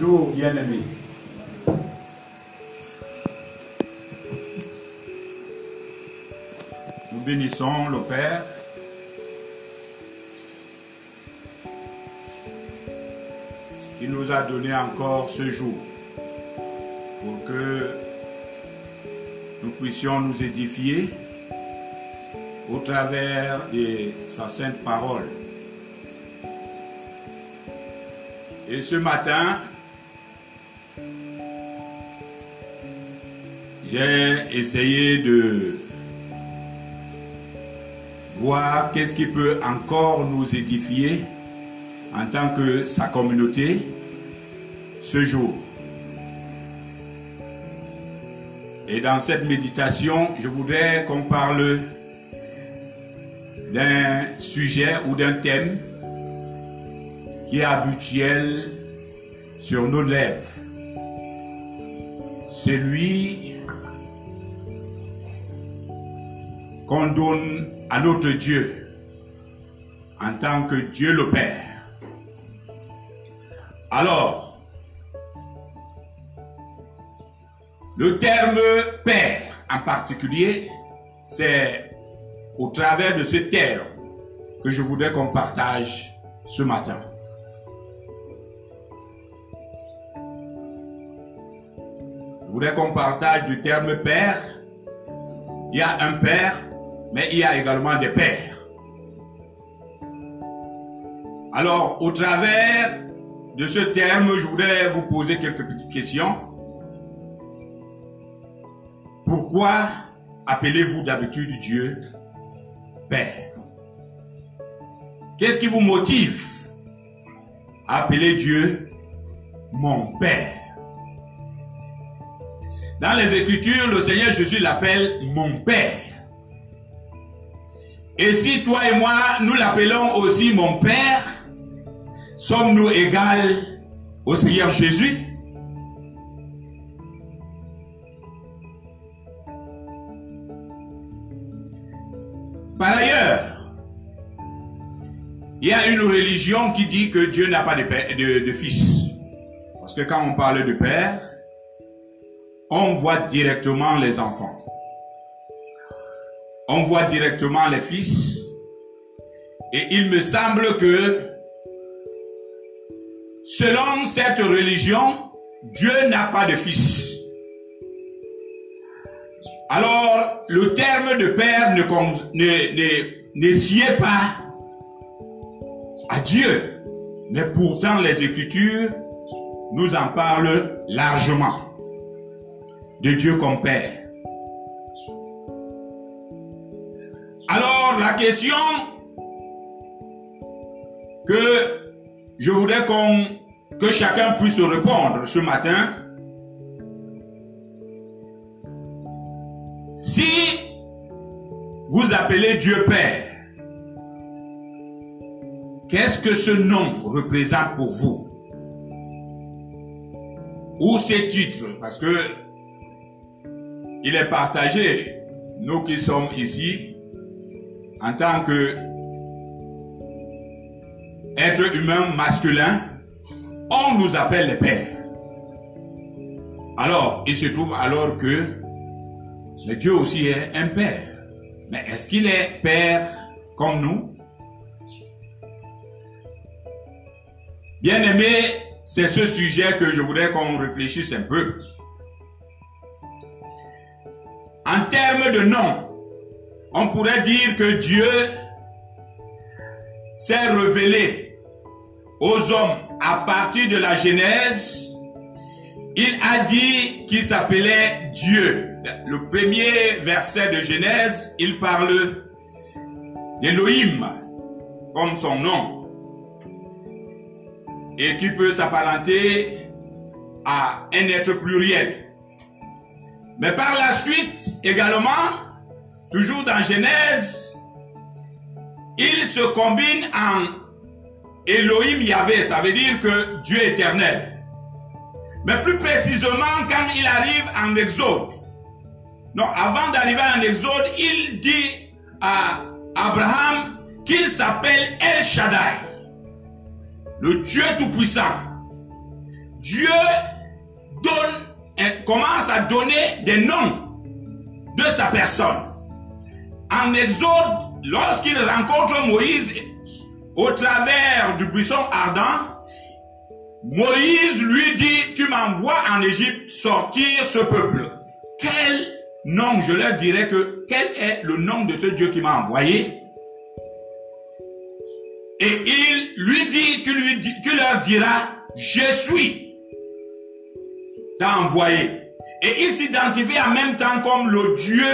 Bonjour, bien-aimés. Nous bénissons le Père qui nous a donné encore ce jour pour que nous puissions nous édifier au travers de sa sainte parole. Et ce matin, j'ai essayé de voir qu'est-ce qui peut encore nous édifier en tant que sa communauté ce jour. Et dans cette méditation, je voudrais qu'on parle d'un sujet ou d'un thème qui est habituel sur nos lèvres. Celui qu'on donne à notre Dieu en tant que Dieu le Père. Alors, le terme Père en particulier, c'est au travers de ce terme que je voudrais qu'on partage ce matin. Je voudrais qu'on partage du terme Père. Il y a un Père, mais il y a également des pères. Alors, au travers de ce terme, je voudrais vous poser quelques petites questions. Pourquoi appelez-vous d'habitude Dieu Père? Qu'est-ce qui vous motive à appeler Dieu mon Père? Dans les Écritures, le Seigneur Jésus l'appelle mon Père. Et si toi et moi, nous l'appelons aussi mon Père, sommes-nous égales au Seigneur Jésus? Par ailleurs, il y a une religion qui dit que Dieu n'a pas de, de, fils. Parce que quand on parle de père, on voit directement les enfants. On voit directement les fils. Et il me semble que, selon cette religion, Dieu n'a pas de fils. Alors, le terme de père ne, ne, sied pas à Dieu. Mais pourtant, les Écritures nous en parlent largement de Dieu comme Père. Question que je voudrais qu'on que chacun puisse répondre ce matin, Si vous appelez Dieu Père, qu'est-ce que ce nom représente pour vous? Ou ces titres? Parce que il est partagé, nous qui sommes ici, en tant que être humain masculin, on nous appelle les pères. Alors, il se trouve alors que mais Dieu aussi est un père. Mais est-ce qu'il est père comme nous? Bien aimé, c'est ce sujet que je voudrais qu'on réfléchisse un peu. En termes de nom, on pourrait dire que Dieu s'est révélé aux hommes à partir de la Genèse. Il a dit qu'il s'appelait Dieu le premier verset de Genèse, il parle d'Elohim comme son nom et qui peut s'apparenter à un être pluriel. Mais par la suite également, toujours dans Genèse, il se combine en Elohim Yahvé, ça veut dire que Dieu éternel. Mais plus précisément quand il arrive en Exode, non, avant d'arriver en Exode, il dit à Abraham qu'il s'appelle El Shaddai, le Dieu Tout-Puissant. Dieu hein, commence à donner des noms de sa personne. En Exode, lorsqu'il rencontre Moïse au travers du buisson ardent, Moïse lui dit, tu m'envoies en Égypte sortir ce peuple. Quel nom, je leur dirais que, quel est le nom de ce Dieu qui m'a envoyé? Et il lui dit, tu, leur diras, je suis, t'as envoyé. Et il s'identifie en même temps comme le Dieu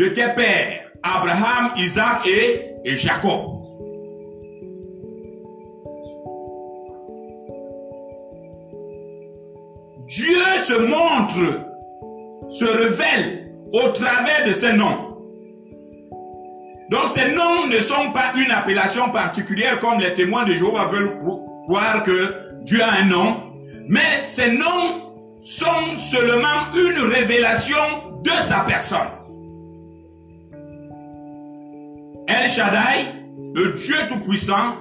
de tes pères, Abraham, Isaac et, Jacob. Dieu se montre, se révèle au travers de ces noms. Donc ces noms ne sont pas une appellation particulière comme les témoins de Jéhovah veulent croire que Dieu a un nom, mais ces noms sont seulement une révélation de sa personne. El Shaddai, le Dieu Tout-Puissant,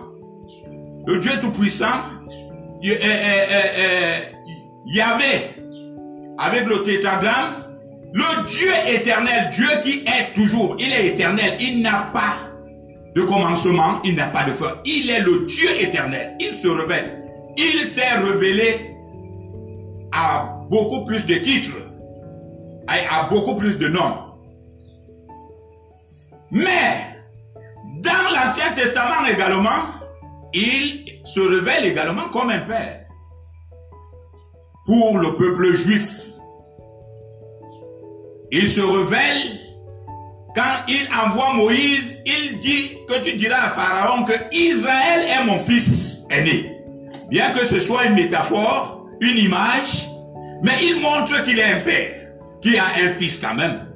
le Dieu Tout-Puissant, Yahvé, avec le tétragramme, le Dieu éternel, Dieu qui est toujours, il est éternel, il n'a pas de commencement, il n'a pas de fin. Il est le Dieu éternel, il se révèle. Il s'est révélé à beaucoup plus de titres, à beaucoup plus de noms. Mais, dans l'Ancien Testament également, il se révèle également comme un père pour le peuple juif. Il se révèle quand il envoie Moïse, il dit que tu diras à Pharaon que Israël est mon fils aîné. Bien que ce soit une métaphore, une image, mais il montre qu'il est un père, qu'il a un fils quand même.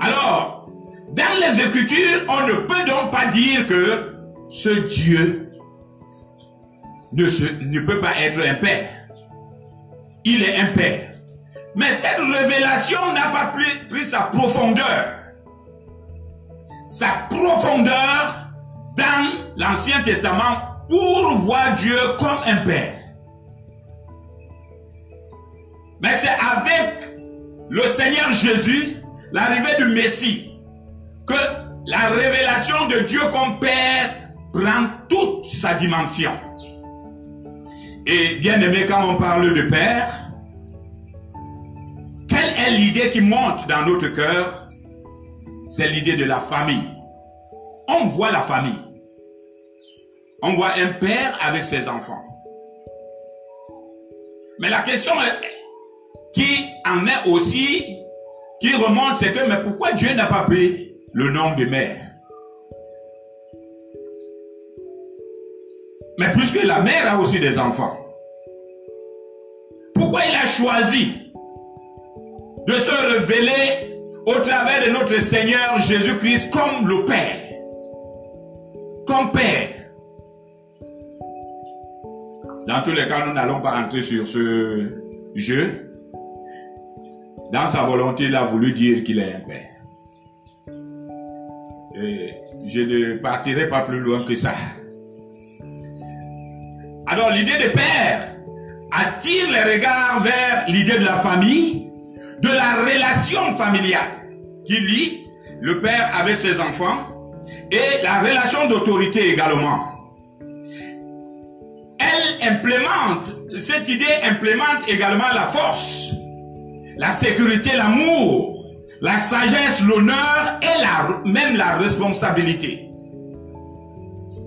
Alors, dans les Écritures, on ne peut donc pas dire que ce Dieu ne, peut pas être un père. Il est un père. Mais cette révélation n'a pas pris sa profondeur. Sa profondeur dans l'Ancien Testament pour voir Dieu comme un père. Mais c'est avec le Seigneur Jésus, l'arrivée du Messie, que la révélation de Dieu comme Père prend toute sa dimension. Et bien aimé, quand on parle de Père, quelle est l'idée qui monte dans notre cœur? C'est l'idée de la famille. On voit la famille. On voit un père avec ses enfants. Mais la question qui en est aussi, qui remonte, c'est que, mais pourquoi Dieu n'a pas pris le nom de mère Mais puisque la mère a aussi des enfants, pourquoi il a choisi de se révéler au travers de notre Seigneur Jésus-Christ comme le Père? Comme Père. Dans tous les cas, nous n'allons pas entrer sur ce jeu. Dans sa volonté, il a voulu dire qu'il est un Père. Je ne partirai pas plus loin que ça. Alors l'idée de père attire les regards vers l'idée de la famille, de la relation familiale qui lie le père avec ses enfants et la relation d'autorité également. Elle implémente, cette idée implémente également la force, la sécurité, l'amour, la sagesse, l'honneur et même la responsabilité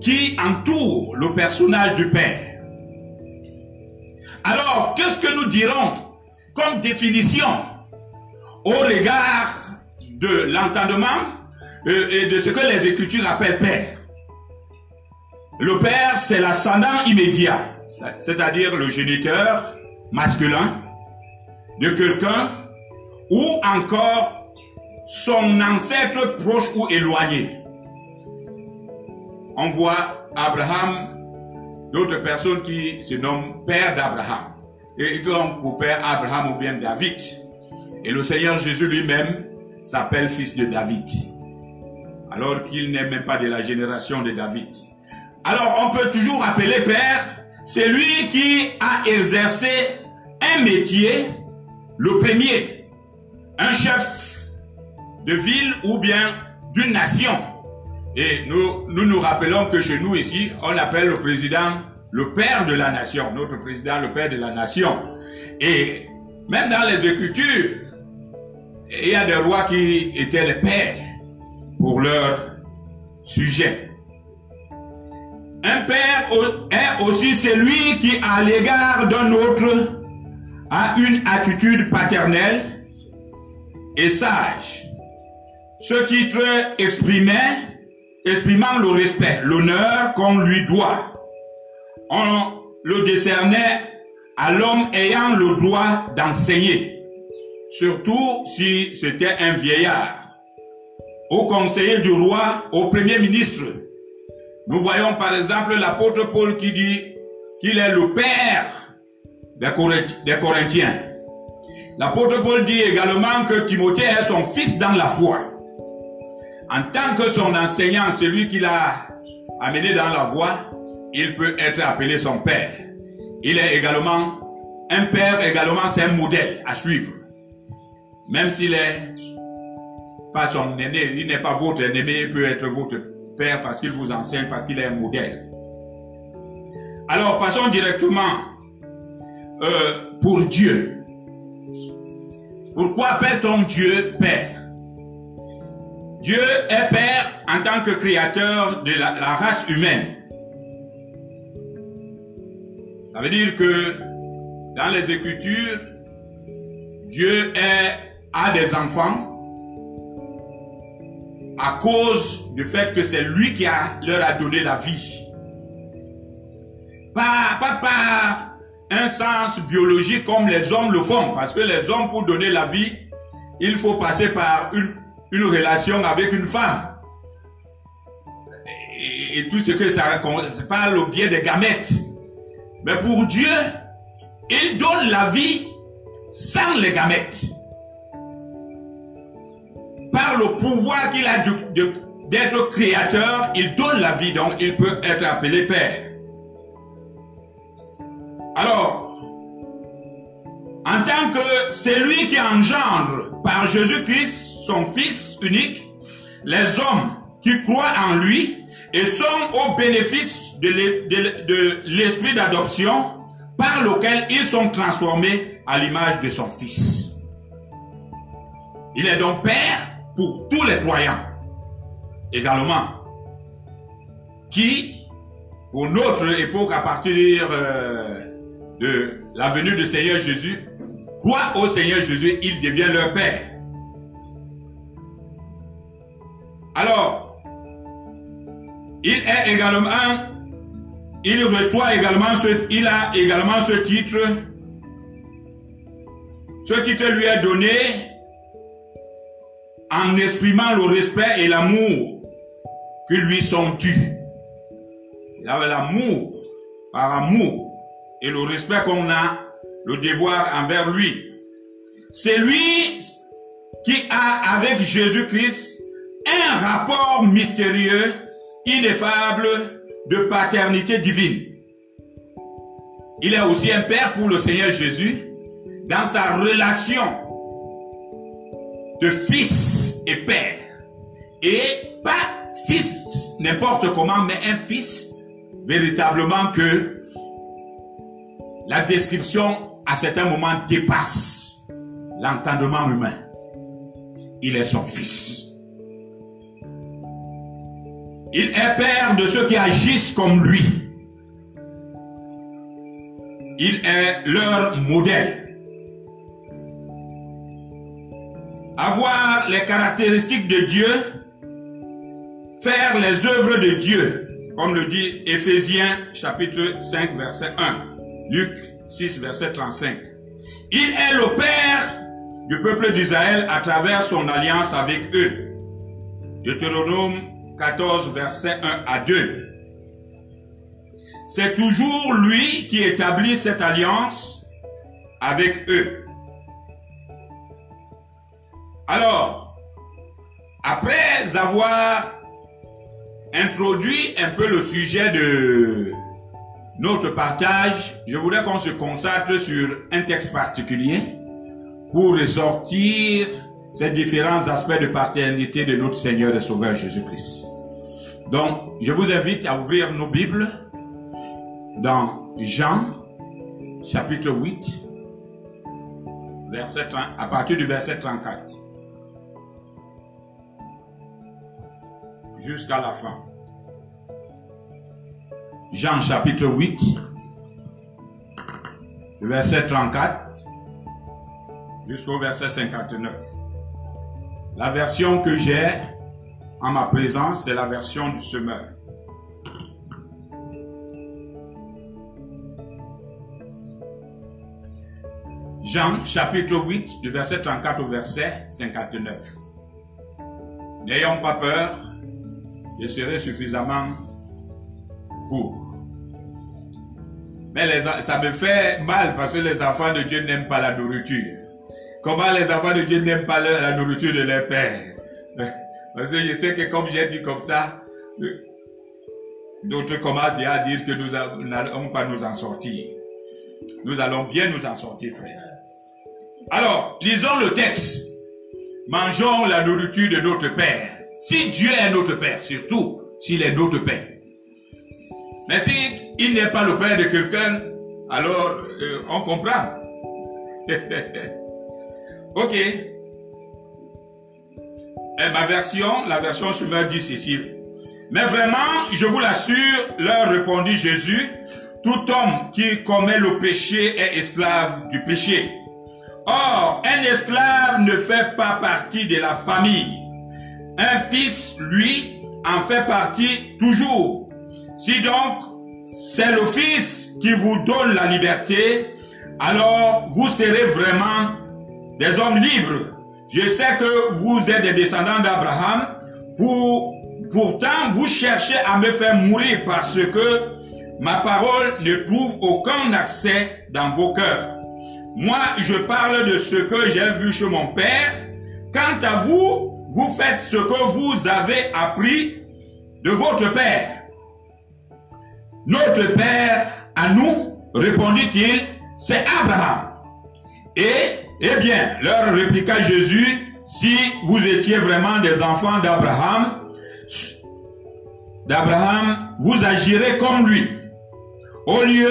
qui entoure le personnage du père. Alors, qu'est-ce que nous dirons comme définition au regard de l'entendement euh, et de ce que les Écritures appellent Père? Le Père, c'est l'ascendant immédiat, c'est-à-dire le géniteur masculin de quelqu'un ou encore son ancêtre proche ou éloigné. On voit Abraham d'autres personnes qui se nomment Père d'Abraham. Et comme Père Abraham ou bien David. Et le Seigneur Jésus lui-même s'appelle fils de David. Alors qu'il n'est même pas de la génération de David. Alors on peut toujours appeler père celui qui a exercé un métier, le premier, un chef de ville ou bien d'une nation. Et nous, nous nous rappelons que chez nous ici, on appelle le président le père de la nation, notre président le père de la nation. Et même dans les Écritures, il y a des rois qui étaient les pères pour leur sujet. Un père est aussi celui qui, à l'égard d'un autre, a une attitude paternelle et sage. Ce titre exprimait, exprimant le respect, l'honneur qu'on lui doit. On le décernait à l'homme ayant le droit d'enseigner, surtout si c'était un vieillard, au conseiller du roi, au premier ministre. Nous voyons par exemple l'apôtre Paul qui dit qu'il est le père des Corinthiens. L'apôtre Paul dit également que Timothée est son fils dans la foi. En tant que son enseignant, celui qui l'a amené dans la voie, il peut être appelé son père. Il est également un père, également c'est un modèle à suivre. Même s'il est pas son aîné, il n'est pas votre aîné, il peut être votre père parce qu'il vous enseigne, parce qu'il est un modèle. Alors passons directement euh, pour Dieu. Pourquoi appelle-t-on Dieu Père? Dieu est Père en tant que créateur de la, race humaine. Ça veut dire que dans les Écritures, Dieu a des enfants à cause du fait que c'est lui qui leur a donné la vie. Un sens biologique comme les hommes le font, parce que les hommes, pour donner la vie, il faut passer par une relation avec une femme. Et, tout ce que ça c'est pas le biais des gamètes. Mais pour Dieu, il donne la vie sans les gamètes. Par le pouvoir qu'il a d'être créateur, il donne la vie, donc il peut être appelé Père. Alors, en tant que celui qui engendre par Jésus-Christ, son Fils unique, les hommes qui croient en lui et sont au bénéfice de l'esprit d'adoption par lequel ils sont transformés à l'image de son Fils. Il est donc Père pour tous les croyants également, qui, pour notre époque, à partir euh, de la venue du Seigneur Jésus, croient au Seigneur Jésus, il devient leur Père. Alors, il est également, il reçoit également ce, il a également ce titre. Ce titre lui est donné en exprimant le respect et l'amour qui lui sont dus. C'est l'amour, par amour et le respect qu'on a le devoir envers lui. C'est lui qui a avec Jésus-Christ un rapport mystérieux, ineffable de paternité divine. Il est aussi un père pour le Seigneur Jésus dans sa relation de fils et père. Et pas fils n'importe comment, mais un fils véritablement que la description à certains moments dépasse l'entendement humain. Il est son fils. Il est père de ceux qui agissent comme lui. Il est leur modèle. Avoir les caractéristiques de Dieu, faire les œuvres de Dieu, comme le dit Éphésiens chapitre 5 verset 1, Luc 6, verset 35. Il est le Père du peuple d'Israël à travers son alliance avec eux. Deutéronome 14, verset 1 à 2. C'est toujours lui qui établit cette alliance avec eux. Alors, après avoir introduit un peu le sujet de notre partage, je voudrais qu'on se consacre sur un texte particulier pour ressortir ces différents aspects de paternité de notre Seigneur et Sauveur Jésus-Christ. Donc, je vous invite à ouvrir nos Bibles dans Jean, chapitre 8, verset 30, à partir du verset 34. Jusqu'à la fin. Jean chapitre 8, verset 34 jusqu'au verset 59. La version que j'ai en ma présence, c'est la version du semeur. Jean chapitre 8, du verset 34 au verset 59. N'ayons pas peur, je serai suffisamment court. Mais ça me fait mal parce que les enfants de Dieu n'aiment pas la nourriture. Comment les enfants de Dieu n'aiment pas la nourriture de leur père? Parce que je sais que comme j'ai dit comme ça, d'autres commencent déjà à dire que nous n'allons pas nous en sortir. Nous allons bien nous en sortir, frère. Alors, lisons le texte. Mangeons la nourriture de notre Père. Si Dieu est notre Père, surtout s'il est notre Père. Mais s'il n'est pas le Père de quelqu'un, alors euh, on comprend. ok. Et ma version, la version me dit ceci. Mais vraiment, je vous l'assure, leur répondit Jésus, tout homme qui commet le péché est esclave du péché. Or, un esclave ne fait pas partie de la famille. Un fils, lui, en fait partie toujours. Si donc c'est le fils qui vous donne la liberté, alors vous serez vraiment des hommes libres. Je sais que vous êtes des descendants d'Abraham. Pour, pourtant, vous cherchez à me faire mourir parce que ma parole ne trouve aucun accès dans vos cœurs. Moi, je parle de ce que j'ai vu chez mon père. Quant à vous, vous faites ce que vous avez appris de votre père. Notre père à nous, répondit-il, c'est Abraham. Et, eh bien, leur répliqua Jésus, si vous étiez vraiment des enfants d'Abraham, d'Abraham, vous agirez comme lui. Au lieu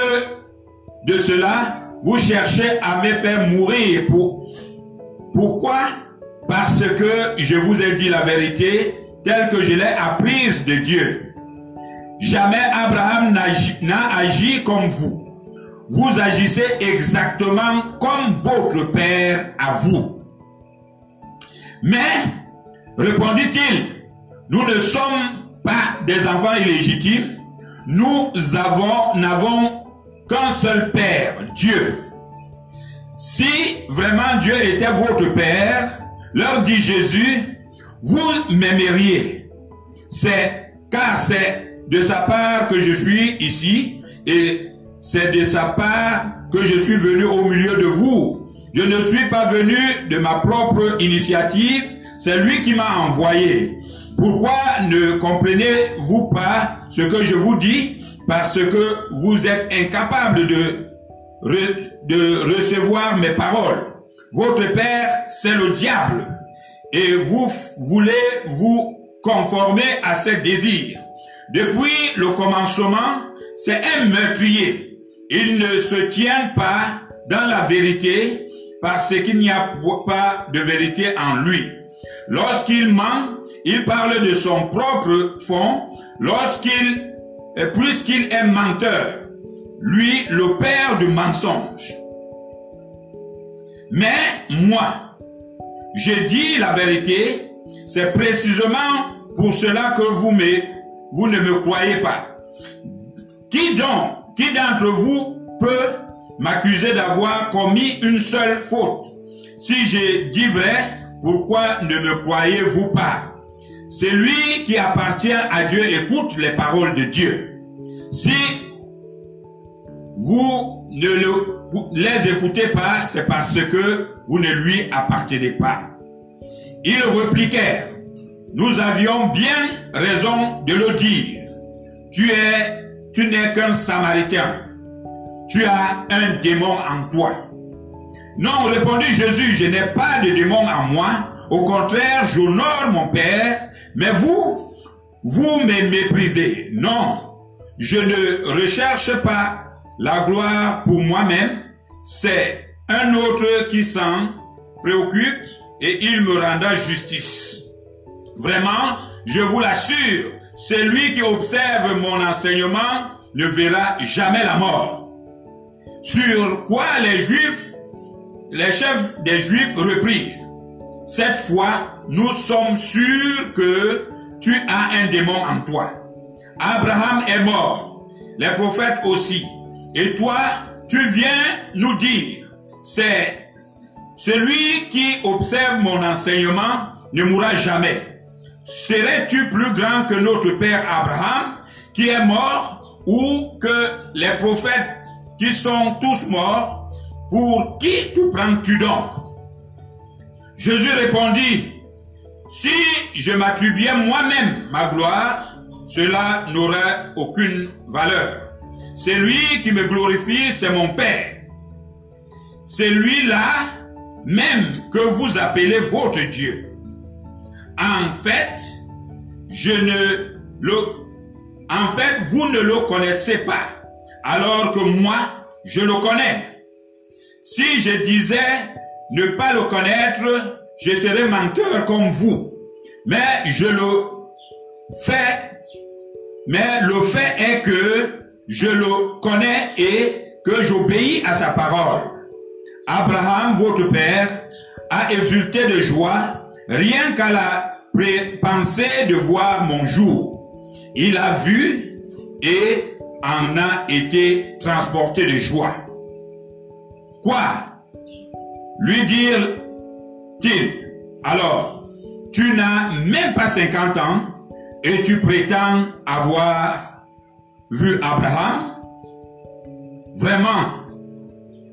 de cela, vous cherchez à me faire mourir. Pour, pourquoi? Parce que je vous ai dit la vérité telle que je l'ai apprise de Dieu. Jamais Abraham n'a agi comme vous. Vous agissez exactement comme votre père à vous. Mais, répondit-il, nous ne sommes pas des enfants illégitimes. Nous avons, n'avons qu'un seul Père, Dieu. Si vraiment Dieu était votre Père, leur dit Jésus, vous m'aimeriez. C'est car c'est de sa part que je suis ici et c'est de sa part que je suis venu au milieu de vous. Je ne suis pas venu de ma propre initiative, c'est lui qui m'a envoyé. Pourquoi ne comprenez-vous pas ce que je vous dis? Parce que vous êtes incapable de, de recevoir mes paroles. Votre père, c'est le diable. Et vous voulez vous conformer à ses désirs. Depuis le commencement, c'est un meurtrier. Il ne se tient pas dans la vérité parce qu'il n'y a pas de vérité en lui. Lorsqu'il ment, il parle de son propre fond. Lorsqu'il puisqu'il est menteur, lui, le père du mensonge. Mais moi, je dis la vérité, c'est précisément pour cela que vous, me, vous ne me croyez pas. Qui donc, qui d'entre vous peut m'accuser d'avoir commis une seule faute? Si je dis vrai, pourquoi ne me croyez-vous pas? Celui qui appartient à Dieu écoute les paroles de Dieu. Si vous ne les écoutez pas, c'est parce que vous ne lui appartenez pas. Ils répliquèrent, nous avions bien raison de le dire. Tu es, tu n'es qu'un samaritain. Tu as un démon en toi. Non, répondit Jésus, je n'ai pas de démon en moi. Au contraire, j'honore mon Père. Mais vous, vous me méprisez. Non, je ne recherche pas la gloire pour moi-même. C'est un autre qui s'en préoccupe et il me rendra justice. Vraiment, je vous l'assure, celui qui observe mon enseignement ne verra jamais la mort. Sur quoi les Juifs, les chefs des Juifs reprirent. Cette fois, nous sommes sûrs que tu as un démon en toi. Abraham est mort, les prophètes aussi. Et toi, tu viens nous dire, c'est celui qui observe mon enseignement ne mourra jamais. Serais-tu plus grand que notre père Abraham qui est mort ou que les prophètes qui sont tous morts? Pour qui tu prends-tu donc? Jésus répondit, si je m'attribuais moi-même ma gloire, cela n'aurait aucune valeur. C'est lui qui me glorifie, c'est mon Père. C'est lui-là même que vous appelez votre Dieu. En fait, je ne le, en vous ne le connaissez pas, alors que moi, je le connais. Si je disais ne pas le connaître, je serais menteur comme vous. Mais je le fais, mais le fait est que je le connais et que j'obéis à sa parole. Abraham, votre père, a exulté de joie rien qu'à la pensée de voir mon jour. Il a vu et en a été transporté de joie. Quoi? Lui dire-t-il, alors, tu n'as même pas 50 ans et tu prétends avoir vu Abraham? Vraiment,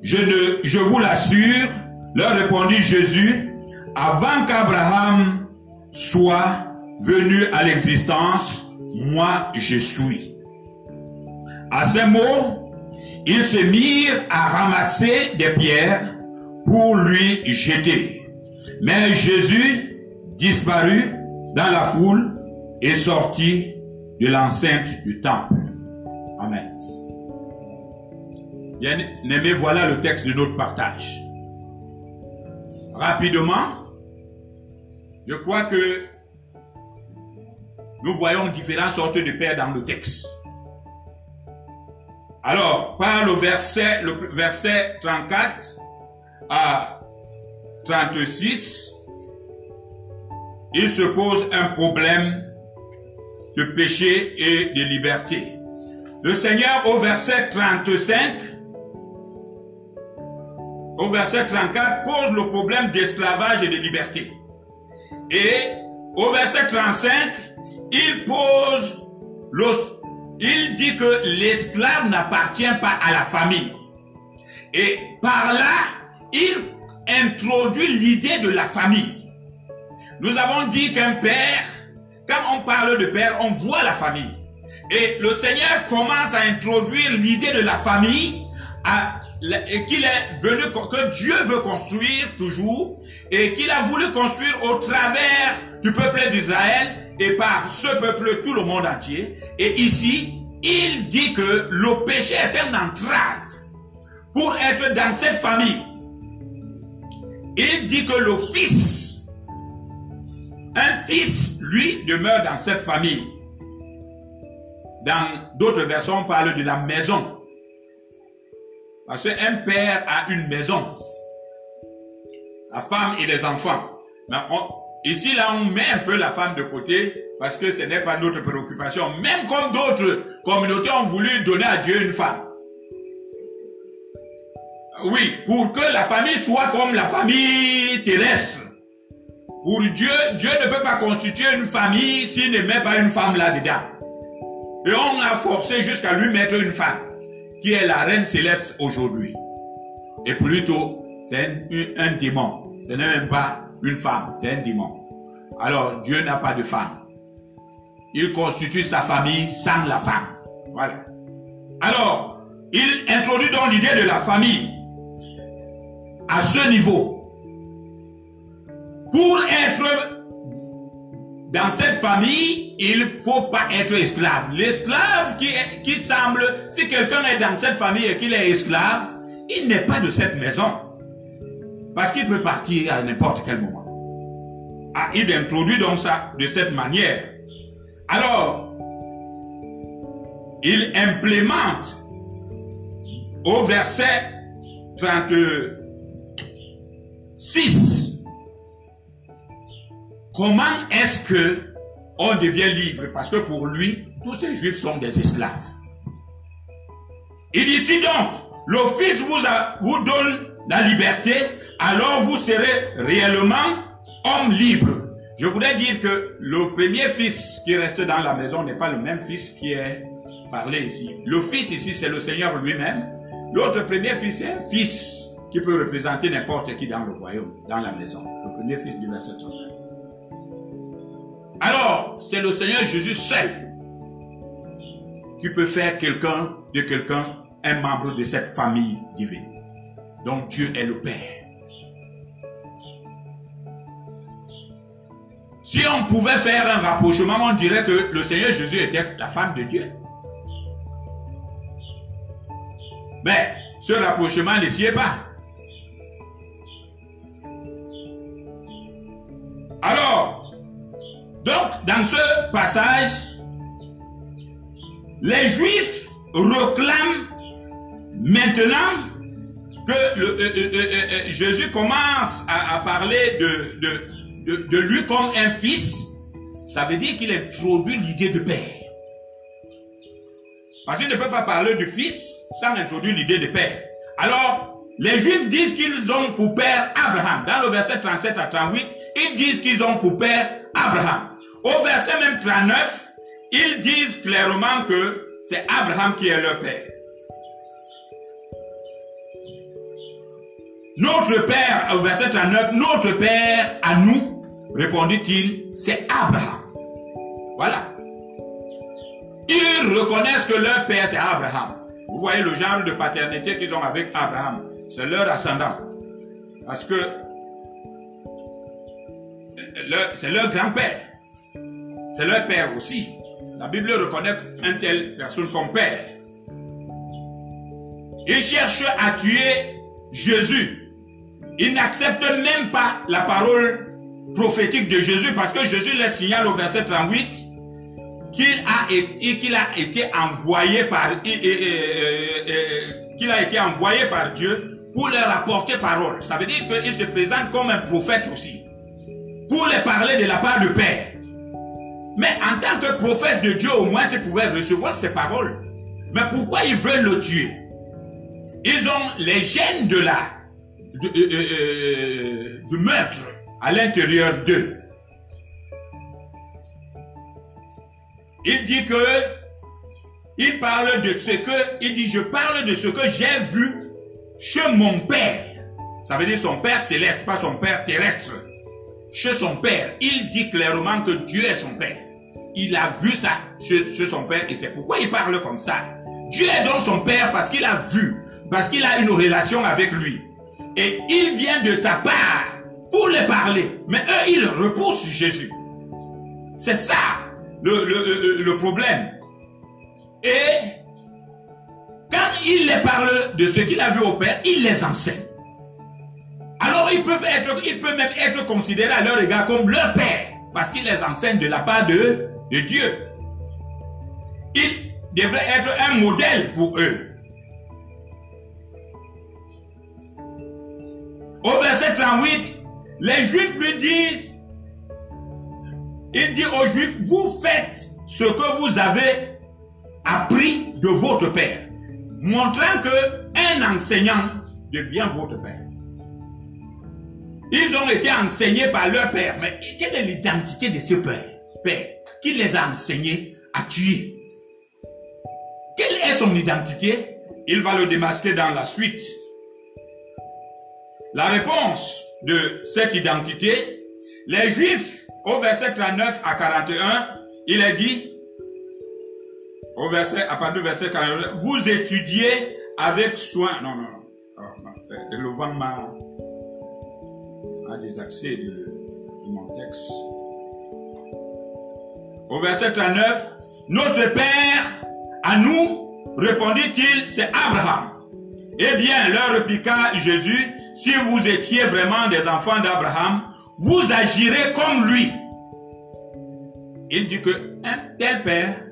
je, ne, je vous l'assure, leur répondit Jésus, avant qu'Abraham soit venu à l'existence, moi je suis. À ces mots, ils se mirent à ramasser des pierres pour lui jeter. Mais Jésus disparut dans la foule et sortit de l'enceinte du temple. Amen. Bien-aimé, voilà le texte de notre partage. Rapidement, je crois que nous voyons différentes sortes de pères dans le texte. Alors, par le verset, le verset 34 à 36, il se pose un problème de péché et de liberté. Le Seigneur au verset 35 au verset 34, pose le problème d'esclavage et de liberté. Et au verset 35, il pose le, il dit que l'esclave n'appartient pas à la famille. Et par là, il introduit l'idée de la famille. Nous avons dit qu'un père, quand on parle de père, on voit la famille. Et le Seigneur commence à introduire l'idée de la famille à qu'il est venu, que Dieu veut construire toujours, et qu'il a voulu construire au travers du peuple d'Israël et par ce peuple tout le monde entier. Et ici, il dit que le péché est un entrave pour être dans cette famille. Il dit que le fils, un fils, lui, demeure dans cette famille. Dans d'autres versions, on parle de la maison. Parce qu'un père a une maison. La femme et les enfants. Mais ici, là, on met un peu la femme de côté parce que ce n'est pas notre préoccupation. Même comme d'autres communautés ont voulu donner à Dieu une femme. Oui, pour que la famille soit comme la famille terrestre. Pour Dieu, Dieu ne peut pas constituer une famille s'il ne met pas une femme là-dedans. Et on a forcé jusqu'à lui mettre une femme qui est la reine céleste aujourd'hui. Et plutôt, c'est un, démon. Ce n'est même pas une femme, c'est un démon. Alors, Dieu n'a pas de femme. il constitue sa famille sans la femme. Voilà. Alors, il introduit donc l'idée de la famille à ce niveau. Pour être dans cette famille, il faut pas être esclave. L'esclave qui, qui semble, si quelqu'un est dans cette famille et qu'il est esclave, il n'est pas de cette maison. Parce qu'il peut partir à n'importe quel moment. Ah, il introduit donc ça de cette manière. Alors, il implémente au verset 36 Comment est-ce que on devient libre? Parce que pour lui, tous ces juifs sont des esclaves. Il dit si donc l'office vous, vous donne la liberté, alors vous serez réellement homme libre. Je voudrais dire que le premier fils qui reste dans la maison n'est pas le même fils qui est parlé ici. Le fils ici, c'est le Seigneur lui-même. L'autre premier fils, c'est un fils qui peut représenter n'importe qui dans le royaume, dans la maison. Le premier fils du verset 31. Alors, c'est le Seigneur Jésus seul qui peut faire quelqu'un de quelqu'un un membre de cette famille divine. Donc Dieu est le Père. Si on pouvait faire un rapprochement, on dirait que le Seigneur Jésus était la femme de Dieu. Mais ce rapprochement ne s'y pas. Alors, donc, dans ce passage, les Juifs réclament maintenant que euh, euh, euh, Jésus commence à, parler de, lui comme un fils. Ça veut dire qu'il introduit l'idée de père. Parce qu'il ne peut pas parler du fils sans introduire l'idée de père. Alors, les Juifs disent qu'ils ont pour père Abraham. Dans le verset 37 à 38, ils disent qu'ils ont pour père Abraham. Au verset même 39, ils disent clairement que c'est Abraham qui est leur père. Notre père, au verset 39, notre père à nous, répondit-il, c'est Abraham. Voilà. Ils reconnaissent que leur père c'est Abraham. Vous voyez le genre de paternité qu'ils ont avec Abraham. C'est leur ascendant. Parce que c'est leur grand-père. C'est leur père aussi. La Bible reconnaît un tel personne comme père. Ils cherchent à tuer Jésus. Ils n'acceptent même pas la parole prophétique de Jésus parce que Jésus les signale au verset 38 qu'il a, a été envoyé par qu'il a été envoyé par Dieu pour leur apporter parole. Ça veut dire qu'il se présente comme un prophète aussi. Pour les parler de la part du Père. Mais en tant que prophète de Dieu, au moins, ils pouvaient recevoir ces paroles. Mais pourquoi ils veulent le tuer? Ils ont les gènes de la de, euh, euh, euh, du meurtre à l'intérieur d'eux. Il dit que il parle de ce que il dit je parle de ce que j'ai vu chez mon père. Ça veut dire son père céleste, pas son père terrestre. Chez son père, il dit clairement que Dieu est son père il a vu ça chez, son père et c'est pourquoi il parle comme ça. Dieu est donc son père parce qu'il a vu, parce qu'il a une relation avec lui. Et il vient de sa part pour les parler. Mais eux, ils repoussent Jésus. C'est ça le, le, problème. Et quand il les parle de ce qu'il a vu au Père, il les enseigne. Alors ils peuvent être, ils peuvent même être considérés à leur égard comme leur Père, parce qu'il les enseigne de la part de Dieu. Il devrait être un modèle pour eux. Au verset 38, les Juifs lui disent, il dit aux Juifs, vous faites ce que vous avez appris de votre Père, montrant que un enseignant devient votre Père. Ils ont été enseignés par leur Père, mais quelle est l'identité de ce Père, Père qui les a enseignés à tuer? Quelle est son identité? Il va le démasquer dans la suite. La réponse de cette identité, les Juifs, au verset 39 à 41, il est dit, au verset, à partir du verset 49, vous étudiez avec soin. Non, non, non. Oh, le accès de, de mon texte. Au verset 39, notre Père, à nous, répondit-il, c'est Abraham. Eh bien, leur répliqua Jésus, si vous étiez vraiment des enfants d'Abraham, vous agirez comme lui. Il dit que un tel père,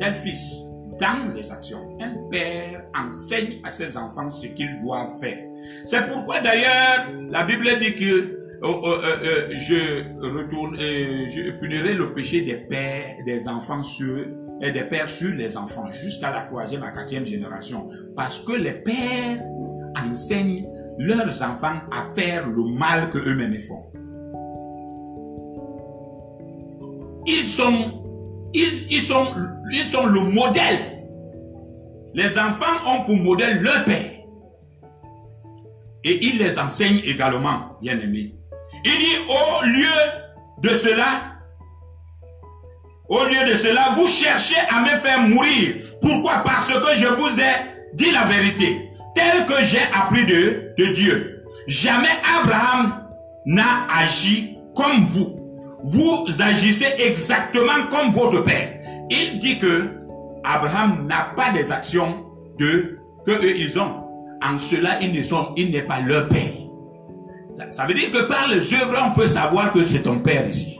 tel fils, dans les actions, un père enseigne à ses enfants ce qu'ils doivent faire. C'est pourquoi d'ailleurs la Bible dit que euh, euh, euh, je punirai le péché des pères, des enfants sur et des pères sur les enfants jusqu'à la troisième à quatrième génération, parce que les pères enseignent leurs enfants à faire le mal que eux-mêmes font. Ils sont, ils, sont, ils sont le modèle. Les enfants ont pour modèle leur père. Et ils les enseignent également, bien aimés. Il dit, au lieu de cela, au lieu de cela, vous cherchez à me faire mourir. Pourquoi? Parce que je vous ai dit la vérité tel que j'ai appris de, de Dieu. Jamais Abraham n'a agi comme vous. Vous agissez exactement comme votre père. Il dit que Abraham n'a pas des actions de que eux ils ont. En cela, ils ne sont, il n'est pas leur père. Ça veut dire que par les œuvres, on peut savoir que c'est ton père ici.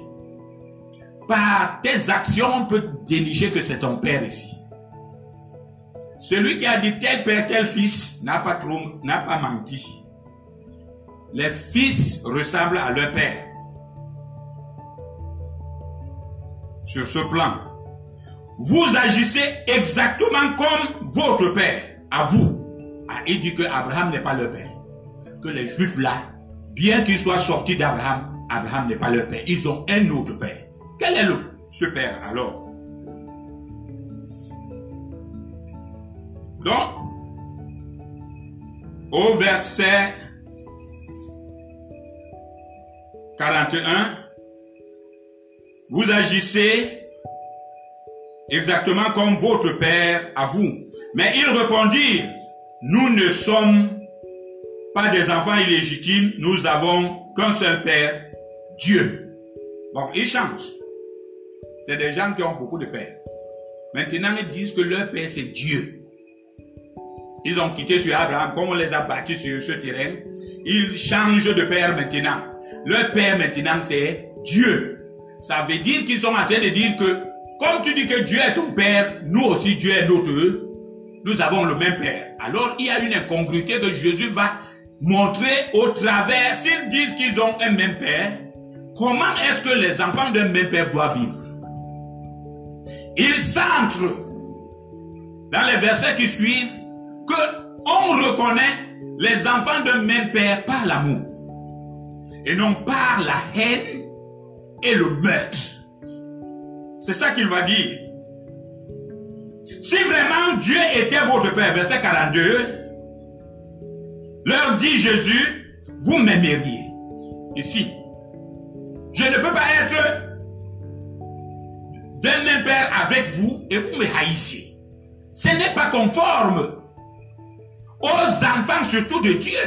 Par tes actions, on peut dénicher que c'est ton père ici. Celui qui a dit tel père, tel fils n'a pas, n'a pas menti. Les fils ressemblent à leur père. Sur ce plan, vous agissez exactement comme votre père, à vous. Il dit que Abraham n'est pas leur père. Que les juifs là, bien qu'ils soient sortis d'Abraham, Abraham n'est pas leur père. Ils ont un autre père. Quel est le, ce père alors? Donc, au verset 41, vous agissez exactement comme votre Père à vous. Mais ils répondirent, nous ne sommes pas des enfants illégitimes, nous avons qu'un seul Père, Dieu. Donc, ils changent. C'est des gens qui ont beaucoup de pères. Maintenant, ils disent que leur Père, c'est Dieu. Ils ont quitté sur Abraham, comme on les a battus sur ce terrain. Ils changent de père maintenant. Leur père maintenant, c'est Dieu. Ça veut dire qu'ils sont en train de dire que, comme tu dis que Dieu est ton père, nous aussi Dieu est notre. Nous avons le même père. Alors, il y a une incongruité que Jésus va montrer au travers. S'ils disent qu'ils ont un même père, comment est-ce que les enfants d'un même père doivent vivre? Ils s'entrent dans les versets qui suivent que on reconnaît les enfants d'un même père par l'amour et non par la haine et le meurtre. C'est ça qu'il va dire. Si vraiment Dieu était votre père, verset 42, leur dit Jésus, vous m'aimeriez. Ici, je ne peux pas être d'un même père avec vous et vous me haïssez. Ce n'est pas conforme aux enfants surtout de Dieu.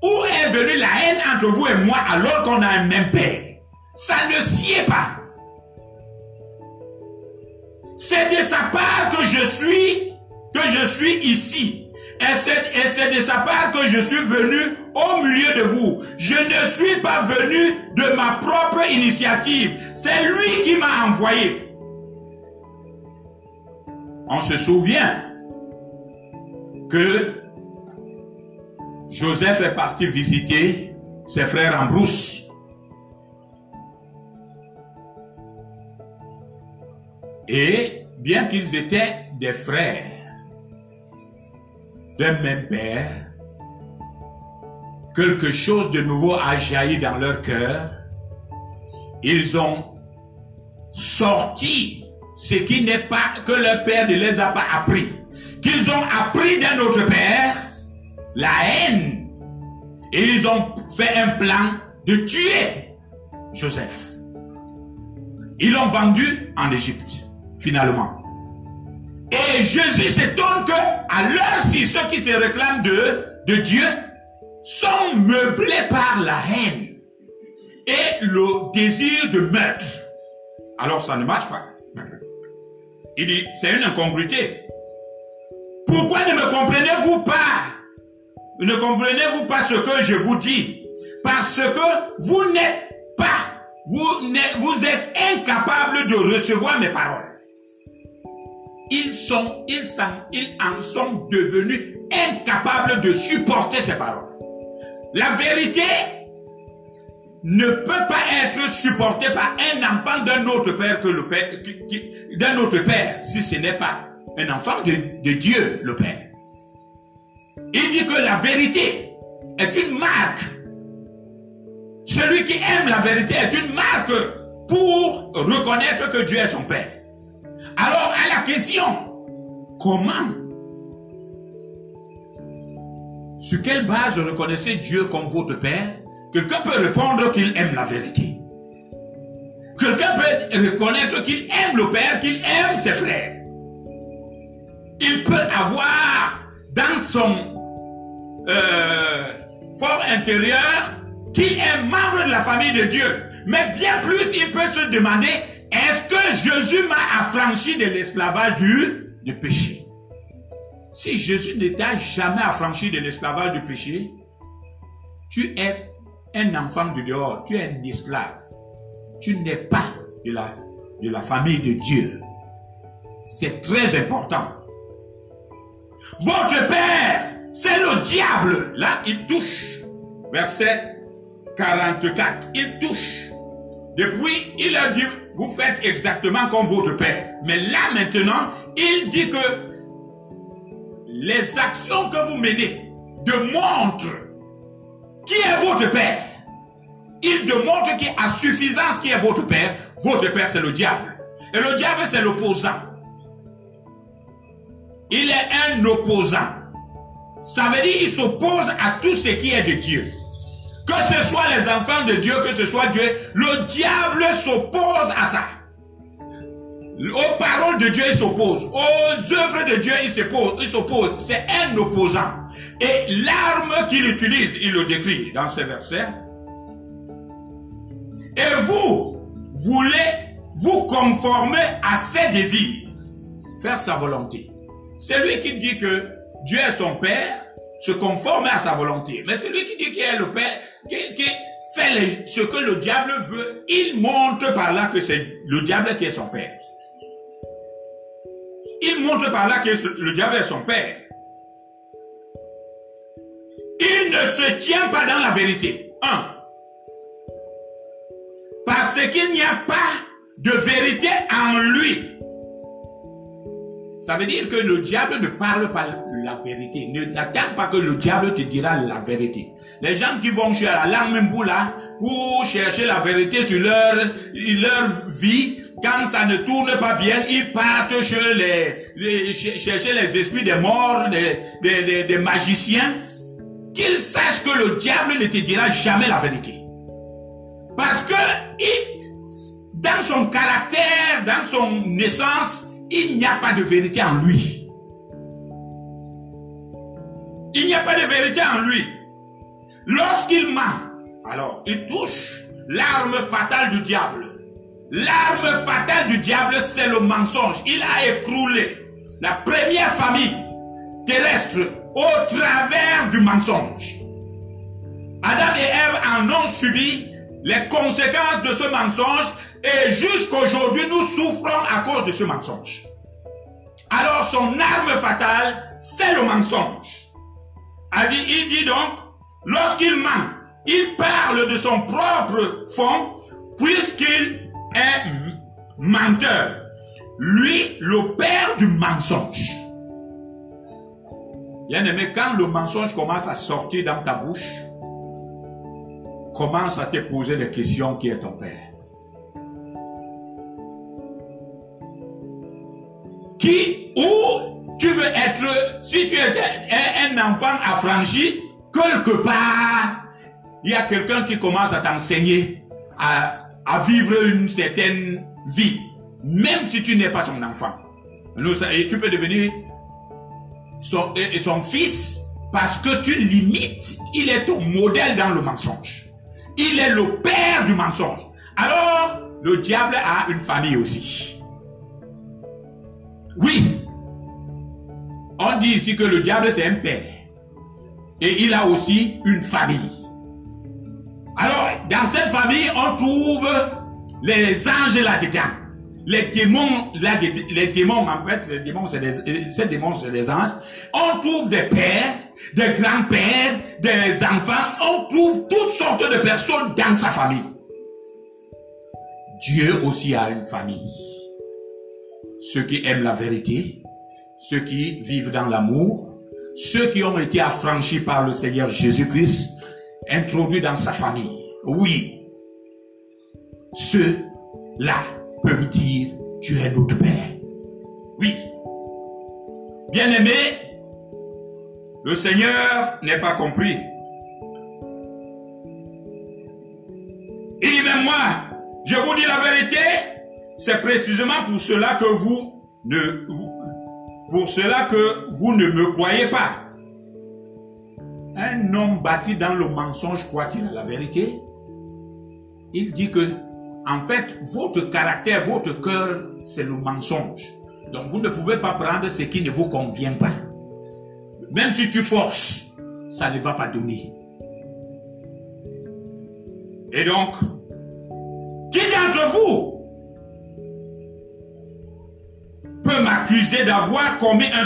Où est venue la haine entre vous et moi alors qu'on a un même Père? Ça ne sied pas. C'est de sa part que je suis, que je suis ici. Et c'est de sa part que je suis venu au milieu de vous. Je ne suis pas venu de ma propre initiative. C'est lui qui m'a envoyé. On se souvient que Joseph est parti visiter ses frères en brousse. Et bien qu'ils étaient des frères d'un même père, quelque chose de nouveau a jailli dans leur cœur. Ils ont sorti ce qui n'est pas que leur père ne les a pas appris qu'ils ont appris d'un autre père la haine. Et ils ont fait un plan de tuer Joseph. Ils l'ont vendu en Égypte, finalement. Et Jésus s'étonne que, à l'heure-ci, ceux qui se réclament de, de Dieu sont meublés par la haine et le désir de meurtre. Alors ça ne marche pas. Il dit, c'est une incongruité. Pourquoi ne me comprenez-vous pas? Ne comprenez-vous pas ce que je vous dis? Parce que vous n'êtes pas, vous, vous êtes incapable de recevoir mes paroles. Ils sont, en sont devenus incapables de supporter ces paroles. La vérité ne peut pas être supportée par un enfant d'un autre père que le père, d'un autre père, si ce n'est pas un enfant de, Dieu, le Père. Il dit que la vérité est une marque. Celui qui aime la vérité est une marque pour reconnaître que Dieu est son Père. Alors, à la question, comment Sur quelle base reconnaissez Dieu comme votre Père Quelqu'un peut répondre qu'il aime la vérité. Quelqu'un peut reconnaître qu'il aime le Père, qu'il aime ses frères il peut avoir dans son euh, fort intérieur qui est membre de la famille de Dieu. Mais bien plus, il peut se demander, est-ce que Jésus m'a affranchi de l'esclavage du, péché? Si Jésus ne t'a jamais affranchi de l'esclavage du péché, tu es un enfant de dehors, tu es un esclave. Tu n'es pas de la, de la famille de Dieu. C'est très important. Votre père, c'est le diable. Là, il touche. Verset 44. Il touche. Depuis, il a dit, vous faites exactement comme votre père. Mais là maintenant, il dit que les actions que vous menez démontrent qui est votre père. Il démontre qu'il a suffisance qui est votre père. Votre père, c'est le diable. Et le diable, c'est l'opposant. Il est un opposant. Ça veut dire qu'il s'oppose à tout ce qui est de Dieu. Que ce soit les enfants de Dieu, que ce soit Dieu, le diable s'oppose à ça. Aux paroles de Dieu, il s'oppose. Aux œuvres de Dieu, il s'oppose. Il s'oppose. C'est un opposant. Et l'arme qu'il utilise, il le décrit dans ce verset. Et vous voulez vous conformer à ses désirs, faire sa volonté. Celui qui dit que Dieu est son Père se conforme à sa volonté. Mais celui qui dit qu'il est le Père, qui, fait ce que le diable veut, il montre par là que c'est le diable qui est son Père. Il montre par là que le diable est son Père. Il ne se tient pas dans la vérité. Un. Parce qu'il n'y a pas de vérité en lui. Ça veut dire que le diable ne parle pas la vérité. Ne n'attends pas que le diable te dira la vérité. Les gens qui vont chez la là pour chercher la vérité sur leur, leur vie, quand ça ne tourne pas bien, ils partent chez les, chercher les esprits des morts, des magiciens. Qu'ils sachent que le diable ne te dira jamais la vérité. Parce que dans son caractère, dans son naissance, il n'y a pas de vérité en lui. Il n'y a pas de vérité en lui. Lorsqu'il ment, alors? il touche l'arme fatale du diable. L'arme fatale du diable, c'est le mensonge. Il a écroulé la première famille terrestre au travers du mensonge. Adam et Ève en ont subi les conséquences de ce mensonge et jusqu'aujourd'hui, nous souffrons à cause de ce mensonge. Alors son arme fatale, c'est le mensonge. Il dit donc, lorsqu'il ment, il parle de son propre fond, puisqu'il est menteur. Lui, le père du mensonge. Bien aimé, quand le mensonge commence à sortir dans ta bouche, commence à te poser des questions qui est ton père. qui, où tu veux être, si tu étais un, enfant affranchi, quelque part, il y a quelqu'un qui commence à t'enseigner à, vivre une certaine vie, même si tu n'es pas son enfant. Et tu peux devenir son fils parce que tu limites, il est ton modèle dans le mensonge. Il est le père du mensonge. Alors, le diable a une famille aussi. Oui. On dit ici que le diable c'est un père. Et il a aussi une famille. Alors, dans cette famille, on trouve les anges là-dedans. Les démons, là, les démons, en fait, les démons, c'est des, ces démons, c'est des anges. On trouve des pères, des grands-pères, des enfants. On trouve toutes sortes de personnes dans sa famille. Dieu aussi a une famille. Ceux qui aiment la vérité, ceux qui vivent dans l'amour, ceux qui ont été affranchis par le Seigneur Jésus-Christ, introduits dans sa famille. Oui. Ceux-là peuvent dire, tu es notre Père. Oui. Bien-aimé, le Seigneur n'est pas compris. Il dit même moi, je vous dis la vérité, c'est précisément pour cela que vous ne, pour cela que vous ne me croyez pas. Un homme bâti dans le mensonge croit-il à la vérité? Il dit que, en fait, votre caractère, votre cœur, c'est le mensonge. Donc vous ne pouvez pas prendre ce qui ne vous convient pas. Même si tu forces, ça ne va pas donner. Et donc, qui d'entre vous m'accuser d'avoir commis une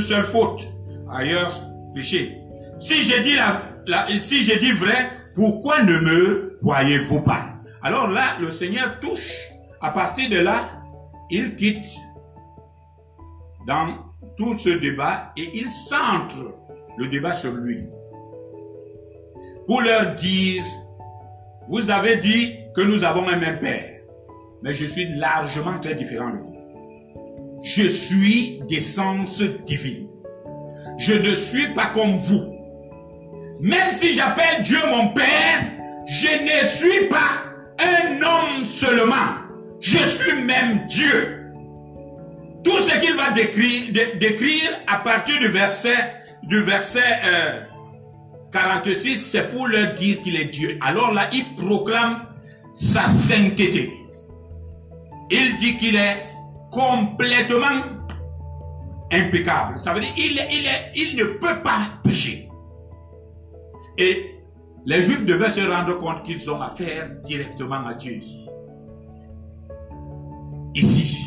seule faute Ailleurs, péché. Si j'ai dit la, si j'ai dit vrai, pourquoi ne me croyez-vous pas? Alors là, le Seigneur touche. À partir de là, il quitte dans tout ce débat et il centre le débat sur lui. Pour leur dire vous avez dit que nous avons un même Père, mais je suis largement très différent de vous. Je suis d'essence divine. Je ne suis pas comme vous. Même si j'appelle Dieu mon Père, je ne suis pas un homme seulement. Je suis même Dieu. Tout ce qu'il va décrire, décrire à partir du verset, du verset euh, 46, c'est pour leur dire qu'il est Dieu. Alors là, il proclame sa sainteté. Il dit qu'il est complètement impeccable. Ça veut dire il, il, ne peut pas pécher. Et les Juifs devaient se rendre compte qu'ils ont affaire directement à Dieu ici. Ici.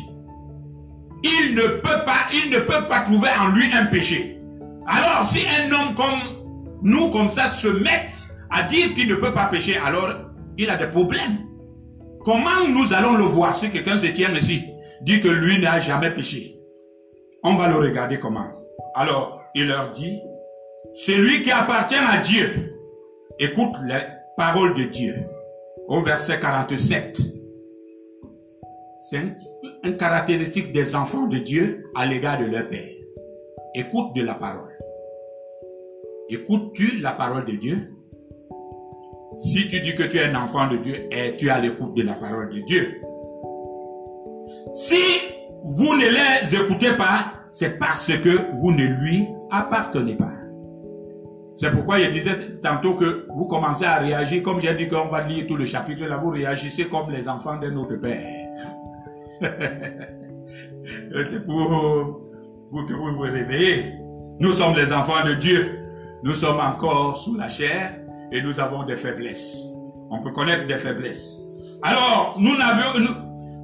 Il ne peut pas, il ne peut pas trouver en lui un péché. Alors, si un homme comme nous comme ça se mettent à dire qu'il ne peut pas pécher, alors il a des problèmes. Comment nous allons le voir si quelqu'un se tient ici, dit que lui n'a jamais péché? On va le regarder comment. Alors, il leur dit, celui qui appartient à Dieu, écoute les paroles de Dieu. Au verset 47. C'est une caractéristique des enfants de Dieu à l'égard de leur Père. Écoute de la parole. Écoutes-tu la parole de Dieu? Si tu dis que tu es un enfant de Dieu et tu as l'écoute de la parole de Dieu. Si vous ne les écoutez pas, c'est parce que vous ne lui appartenez pas. C'est pourquoi je disais tantôt que vous commencez à réagir, comme j'ai dit qu'on va lire tout le chapitre, là vous réagissez comme les enfants de notre Père. c'est pour, pour que vous vous réveillez. Nous sommes les enfants de Dieu. Nous sommes encore sous la chair et nous avons des faiblesses. On peut connaître des faiblesses. Alors, nous n'avons,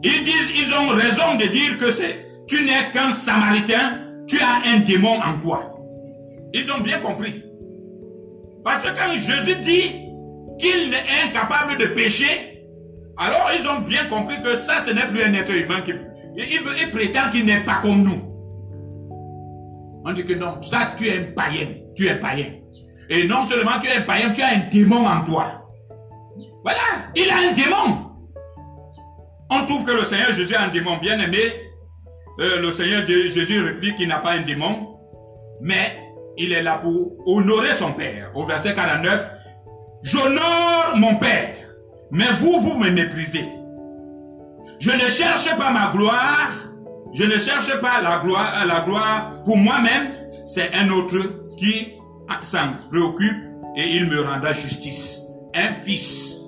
ils disent, ils ont raison de dire que c'est, tu n'es qu'un samaritain, tu as un démon en toi. Ils ont bien compris. Parce que quand Jésus dit qu'il est incapable de pécher, alors ils ont bien compris que ça, ce n'est plus un être humain qui, il, il prétend qu'il n'est pas comme nous. On dit que non, ça tu es un païen tu es païen. Et non seulement tu es un païen, tu as un démon en toi. Voilà, il a un démon. On trouve que le Seigneur Jésus a un démon bien aimé. Euh, le Seigneur Jésus réplique qu'il n'a pas un démon, mais il est là pour honorer son Père. Au verset 49, j'honore mon Père, mais vous, vous me méprisez. Je ne cherche pas ma gloire. Je ne cherche pas la gloire, la gloire pour moi-même. C'est un autre qui s'en préoccupe et il me rendra justice. Un fils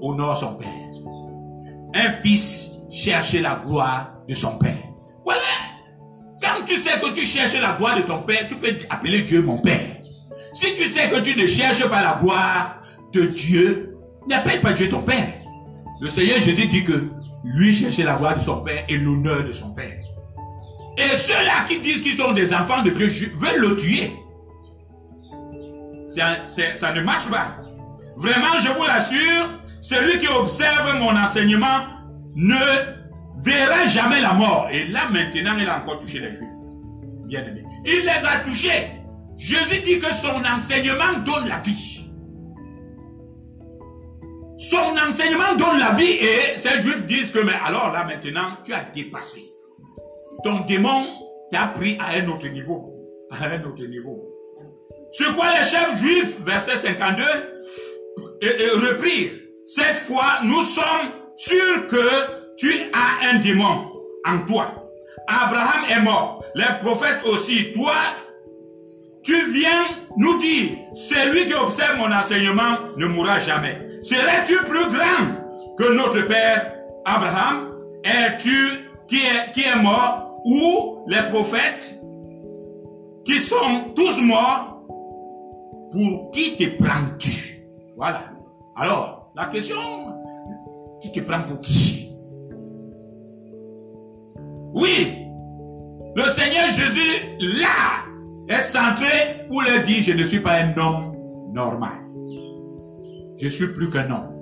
honore son père. Un fils cherche la gloire de son père. Voilà. Quand tu sais que tu cherches la gloire de ton père, tu peux appeler Dieu mon père. Si tu sais que tu ne cherches pas la gloire de Dieu, n'appelle pas Dieu ton père. Le Seigneur Jésus dit que lui cherchait la gloire de son père et l'honneur de son père. Et ceux-là qui disent qu'ils sont des enfants de Dieu veulent le tuer. Ça ne marche pas. Vraiment, je vous l'assure, celui qui observe mon enseignement ne verra jamais la mort. Et là, maintenant, il a encore touché les Juifs. Bien aimé. Il les a touchés. Jésus dit que son enseignement donne la vie. Son enseignement donne la vie et ces Juifs disent que, mais alors là, maintenant, tu as dépassé. Ton démon t'a pris à un autre niveau. À un autre niveau. Sur quoi les chefs juifs, verset 52, reprirent. Cette fois, nous sommes sûrs que tu as un démon en toi. Abraham est mort. Les prophètes aussi. Toi, tu viens nous dire, celui qui observe mon enseignement ne mourra jamais. Serais-tu plus grand que notre père Abraham? Es-tu qui est, qui est mort? Ou les prophètes qui sont tous morts Pour qui te prends-tu Voilà. Alors, la question, tu te prends pour qui? Oui, le Seigneur Jésus, là, est centré pour leur dire, je ne suis pas un homme normal. Je suis plus qu'un homme.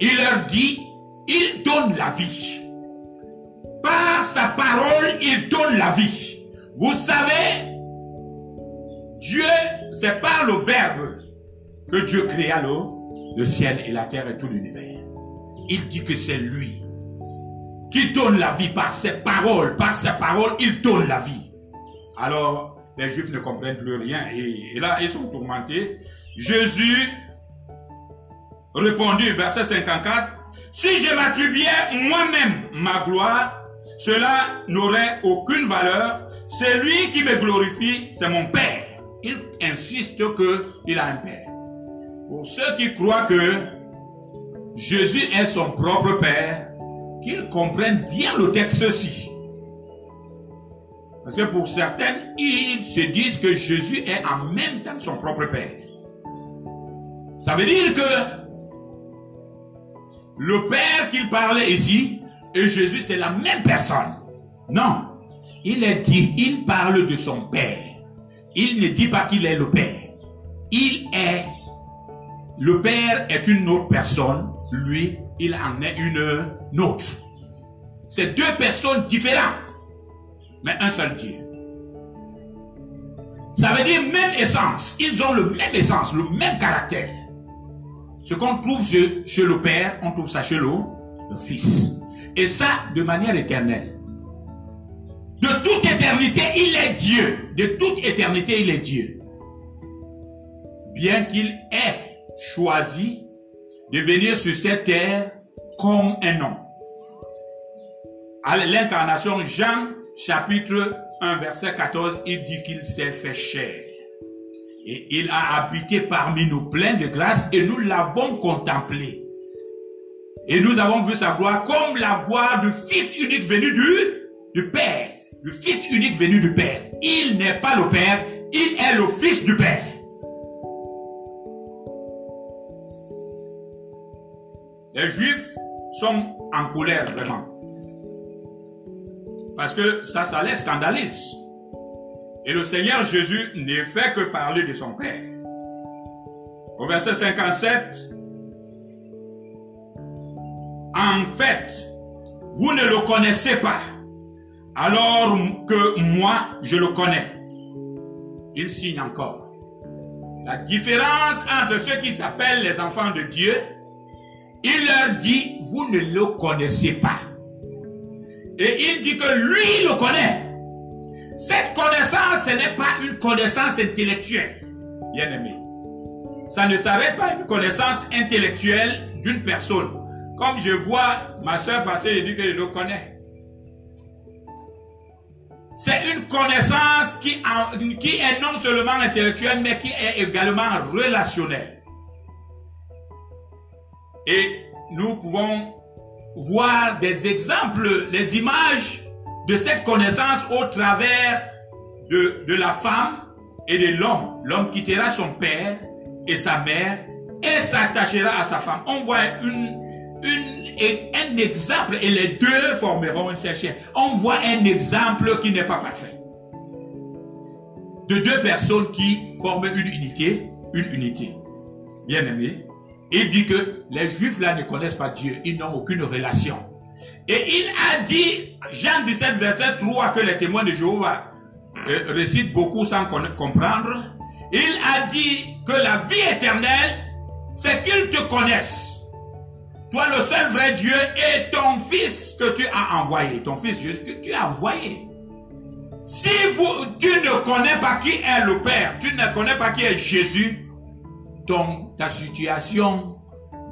Il leur dit, il donne la vie. Par sa parole, il donne la vie. Vous savez, Dieu, c'est par le Verbe que Dieu créa le, ciel et la terre et tout l'univers. Il dit que c'est lui qui donne la vie par ses paroles. Par ses paroles, il donne la vie. Alors, les Juifs ne comprennent plus rien et, là, ils sont tourmentés. Jésus répondit, verset 54, si je m'attribuais moi-même ma gloire, cela n'aurait aucune valeur. C'est lui qui me glorifie, c'est mon Père. Il insiste qu'il a un Père. Pour ceux qui croient que Jésus est son propre Père, qu'ils comprennent bien le texte-ci. Parce que pour certains, ils se disent que Jésus est en même temps son propre Père. Ça veut dire que le Père qu'il parlait ici et Jésus, c'est la même personne. Non. Il est dit, il parle de son Père. Il ne dit pas qu'il est le Père. Il est, le Père est une autre personne. Lui, il en est une autre. C'est deux personnes différentes mais un seul Dieu. Ça veut dire même essence. Ils ont le même essence, le même caractère. Ce qu'on trouve chez, le Père, on trouve ça chez le, le Fils. Et ça de manière éternelle. De toute éternité, il est Dieu. De toute éternité, il est Dieu. Bien qu'il ait choisi de venir sur cette terre comme un homme. À l'incarnation, Jean chapitre 1, verset 14, il dit qu'il s'est fait chair. Et il a habité parmi nous plein de grâce et nous l'avons contemplé. Et nous avons vu sa gloire comme la gloire du Fils unique venu du, du Père. Le Fils unique venu du Père. Il n'est pas le Père, il est le Fils du Père. Les Juifs sont en colère vraiment. Parce que ça, ça les scandalise. Et le Seigneur Jésus ne fait que parler de son Père. Au verset 57, en fait, vous ne le connaissez pas, alors que moi, je le connais. Il signe encore. La différence entre ceux qui s'appellent les enfants de Dieu, il leur dit, vous ne le connaissez pas. Et il dit que lui le connaît. Cette connaissance, ce n'est pas une connaissance intellectuelle, bien aimé. Ça ne s'arrête pas une connaissance intellectuelle d'une personne. Comme je vois ma soeur passer, je dis que je le connais. C'est une connaissance qui, qui est non seulement intellectuelle, mais qui est également relationnelle. Et nous pouvons voir des exemples, des images de cette connaissance au travers de, de la femme et de l'homme. L'homme quittera son père et sa mère et s'attachera à sa femme. On voit une, un exemple et les deux formeront une seule chair. On voit un exemple qui n'est pas parfait. De deux personnes qui forment une unité, une unité. Bien aimé, il dit que les juifs là ne connaissent pas Dieu, ils n'ont aucune relation. Et il a dit, Jean 17, verset 3, que les témoins de Jéhovah euh, récitent beaucoup sans comprendre. Il a dit que la vie éternelle, c'est qu'ils te connaissent. Toi, le seul vrai Dieu, et ton fils que tu as envoyé. Ton fils juste que tu as envoyé. Si tu ne connais pas qui est le Père, tu ne connais pas qui est Jésus, ton, ta situation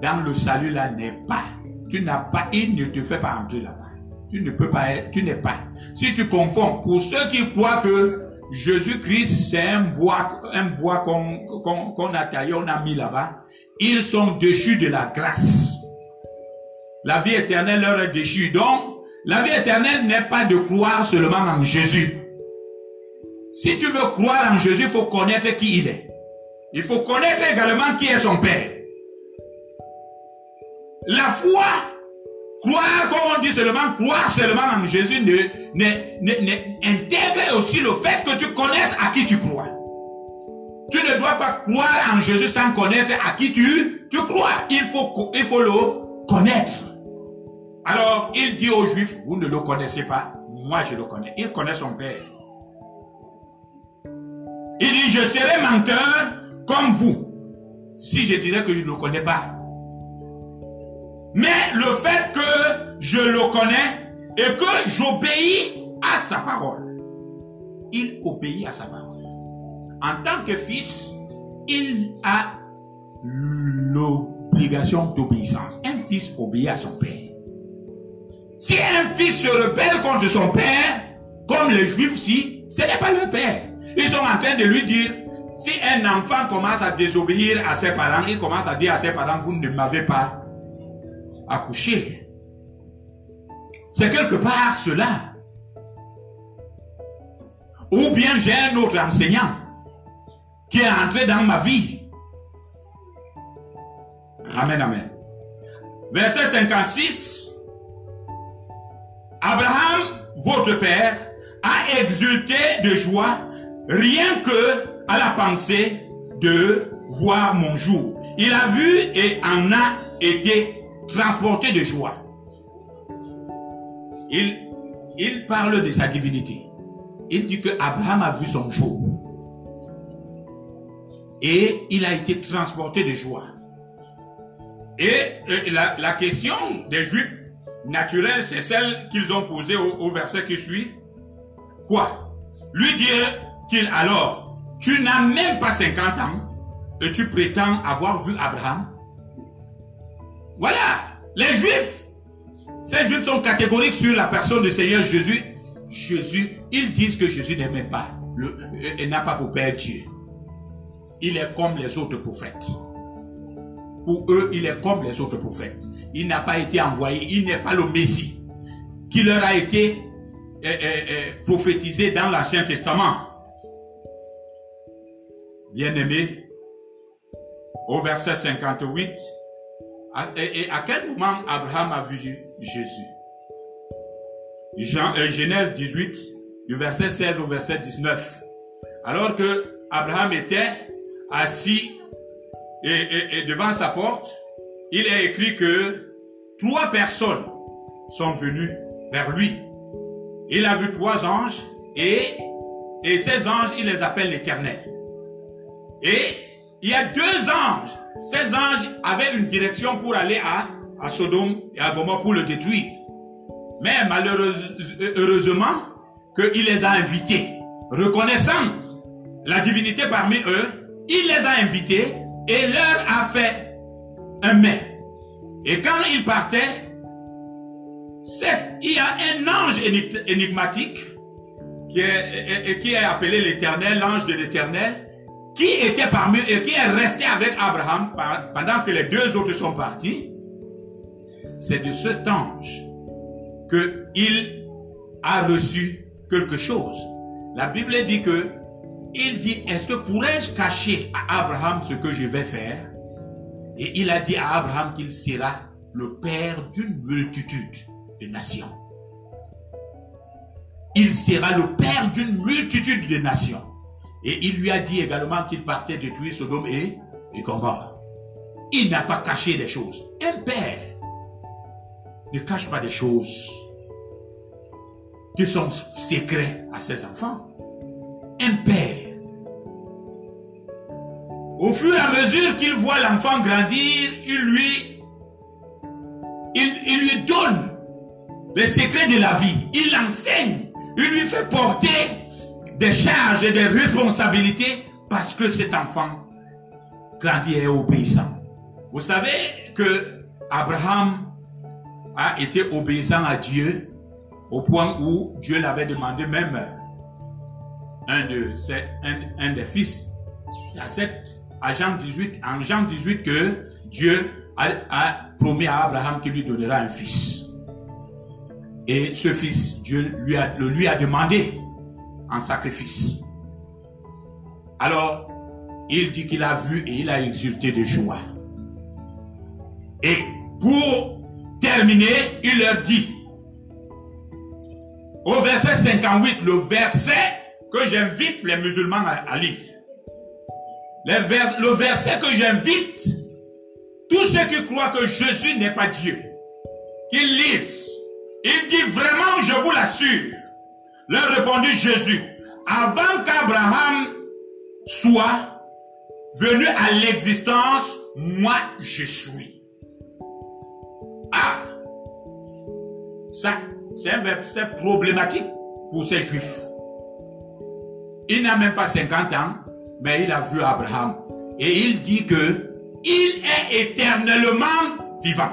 dans le salut là n'est pas. Tu n'as pas, il ne te fait pas entrer là-bas. Tu ne peux pas tu n'es pas. Si tu confonds, pour ceux qui croient que Jésus-Christ c'est un bois, bois qu'on a taillé, on a mis là-bas, ils sont déchus de la grâce. La vie éternelle leur est déchue. Donc, la vie éternelle n'est pas de croire seulement en Jésus. Si tu veux croire en Jésus, il faut connaître qui il est. Il faut connaître également qui est son Père. La foi, croire, comme on dit seulement, croire seulement en Jésus, ne, ne, intègre aussi le fait que tu connaisses à qui tu crois. Tu ne dois pas croire en Jésus sans connaître à qui tu, tu crois. Il faut, il faut le connaître. Alors, il dit aux Juifs, vous ne le connaissez pas, moi je le connais. Il connaît son Père. Il dit, je serai menteur comme vous, si je dirais que je ne le connais pas. Mais le fait que je le connais et que j'obéis à sa parole, il obéit à sa parole. En tant que fils, il a l'obligation d'obéissance. Un fils obéit à son père. Si un fils se rebelle contre son père, comme les juifs si, ce n'est pas le père. Ils sont en train de lui dire, si un enfant commence à désobéir à ses parents, il commence à dire à ses parents, vous ne m'avez pas accouché. C'est quelque part cela. Ou bien j'ai un autre enseignant qui est entré dans ma vie. Amen, amen. Verset 56. Abraham, votre père, a exulté de joie rien que à la pensée de voir mon jour. Il a vu et en a été transporté de joie. Il, parle de sa divinité. Il dit que Abraham a vu son jour. Et il a été transporté de joie. Et la, la question des Juifs naturels, c'est celle qu'ils ont posée au, verset qui suit. Quoi? Lui dire-t-il alors, tu n'as même pas 50 ans et tu prétends avoir vu Abraham. Voilà, les Juifs, ces Juifs sont catégoriques sur la personne du Seigneur Jésus. Jésus, ils disent que Jésus n'aimait pas, et n'a pas pour Père Dieu. Il est comme les autres prophètes. Pour eux, il est comme les autres prophètes. Il n'a pas été envoyé, il n'est pas le Messie qui leur a été euh, euh, euh, prophétisé dans l'Ancien Testament bien-aimé, au verset 58, et à quel moment Abraham a vu Jésus? Jean, Genèse 18, du verset 16 au verset 19. Alors que Abraham était assis et, devant sa porte, il est écrit que trois personnes sont venues vers lui. Il a vu trois anges et, et ces anges, il les appelle l'éternel. Et il y a deux anges. Ces anges avaient une direction pour aller à, à Sodome et à Gomorrhe pour le détruire. Mais malheureusement, qu'il les a invités. Reconnaissant la divinité parmi eux, il les a invités et leur a fait un mets. Et quand il partait, il y a un ange énigmatique qui est, qui est appelé l'éternel, l'ange de l'éternel, qui était parmi et qui est resté avec Abraham pendant que les deux autres sont partis. C'est de cet ange que il a reçu quelque chose. La Bible dit que il dit, est-ce que pourrais-je cacher à Abraham ce que je vais faire? Et il a dit à Abraham qu'il sera le père d'une multitude de nations. Il sera le père d'une multitude de nations. Et il lui a dit également qu'il partait détruire Sodome et, et Gomorrhe. Il n'a pas caché des choses. Un père ne cache pas des choses qui sont secrets à ses enfants. Père au fur et à mesure qu'il voit l'enfant grandir, il lui, il, lui donne les secrets de la vie. Il l'enseigne. Il lui fait porter des charges et des responsabilités parce que cet enfant grandit et est obéissant. Vous savez que Abraham a été obéissant à Dieu au point où Dieu l'avait demandé même un, de ses, un, des fils. C'est à cette Jean 18, en Jean 18 que Dieu a, promis à Abraham qu'il lui donnera un fils. Et ce fils, Dieu lui a, le lui a demandé en sacrifice. Alors, il dit qu'il a vu et il a exulté de joie. Et pour terminer, il leur dit, au verset 58, le verset que j'invite les musulmans à lire le verset que j'invite tous ceux qui croient que Jésus n'est pas Dieu, qu'ils lisent. Il dit vraiment, je vous l'assure. Leur répondit Jésus, avant qu'Abraham soit venu à l'existence, moi je suis. Ah, ça, c'est un verset problématique pour ces juifs. Il n'a même pas 50 ans, mais il a vu Abraham. Et il dit que il est éternellement vivant.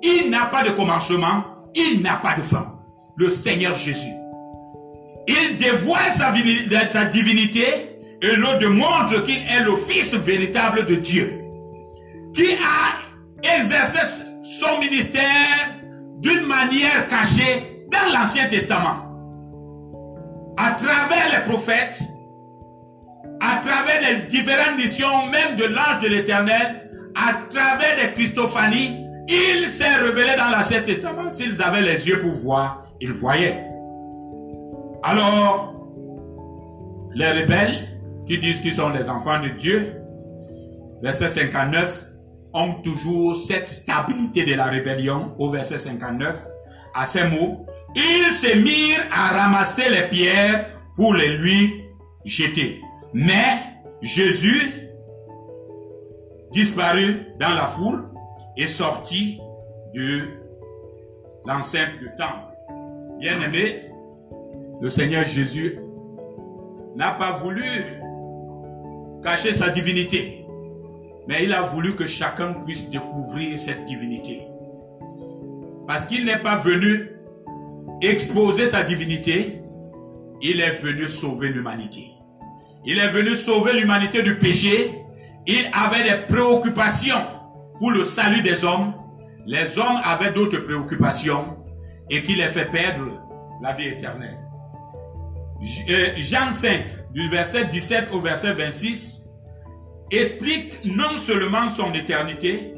Il n'a pas de commencement, il n'a pas de fin. Le Seigneur Jésus. Il dévoile sa, divinité et nous démontre qu'il est le Fils véritable de Dieu. Qui a exercé son ministère d'une manière cachée dans l'Ancien Testament. À travers les prophètes, à travers les différentes missions, même de l'ange de l'éternel, à travers les Christophanies, il s'est révélé dans l'Ancien Testament. S'ils avaient les yeux pour voir, ils voyaient. Alors, les rebelles, qui disent qu'ils sont les enfants de Dieu, verset 59, ont toujours cette stabilité de la rébellion, au verset 59, à ces mots, ils se mirent à ramasser les pierres pour les lui jeter. Mais Jésus disparut dans la foule et sortit de l'enceinte du temple. Bien aimé, le Seigneur Jésus n'a pas voulu cacher sa divinité, mais il a voulu que chacun puisse découvrir cette divinité. Parce qu'il n'est pas venu exposer sa divinité, il est venu sauver l'humanité. Il est venu sauver l'humanité du péché. Il avait des préoccupations pour le salut des hommes. Les hommes avaient d'autres préoccupations et qui les fait perdre la vie éternelle. Euh, Jean 5, du verset 17 au verset 26, explique non seulement son éternité,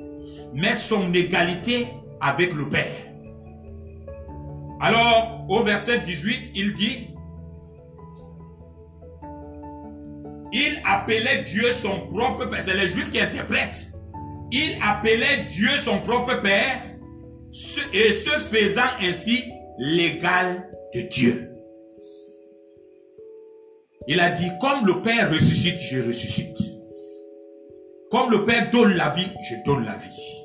mais son égalité avec le Père. Alors, au verset 18, il dit, Il appelait Dieu son propre Père. C'est les Juifs qui interprètent. Il appelait Dieu son propre Père et se faisant ainsi l'égal de Dieu. Il a dit, comme le Père ressuscite, je ressuscite. Comme le Père donne la vie, je donne la vie.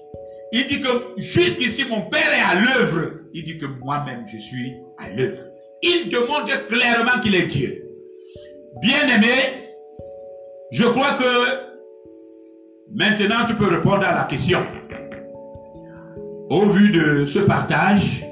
Il dit que jusqu'ici, mon Père est à l'œuvre. Il dit que moi-même, je suis à l'œuvre. Il démontre clairement qu'il est Dieu. Bien aimé, je crois que maintenant tu peux répondre à la question. au vu de ce partage,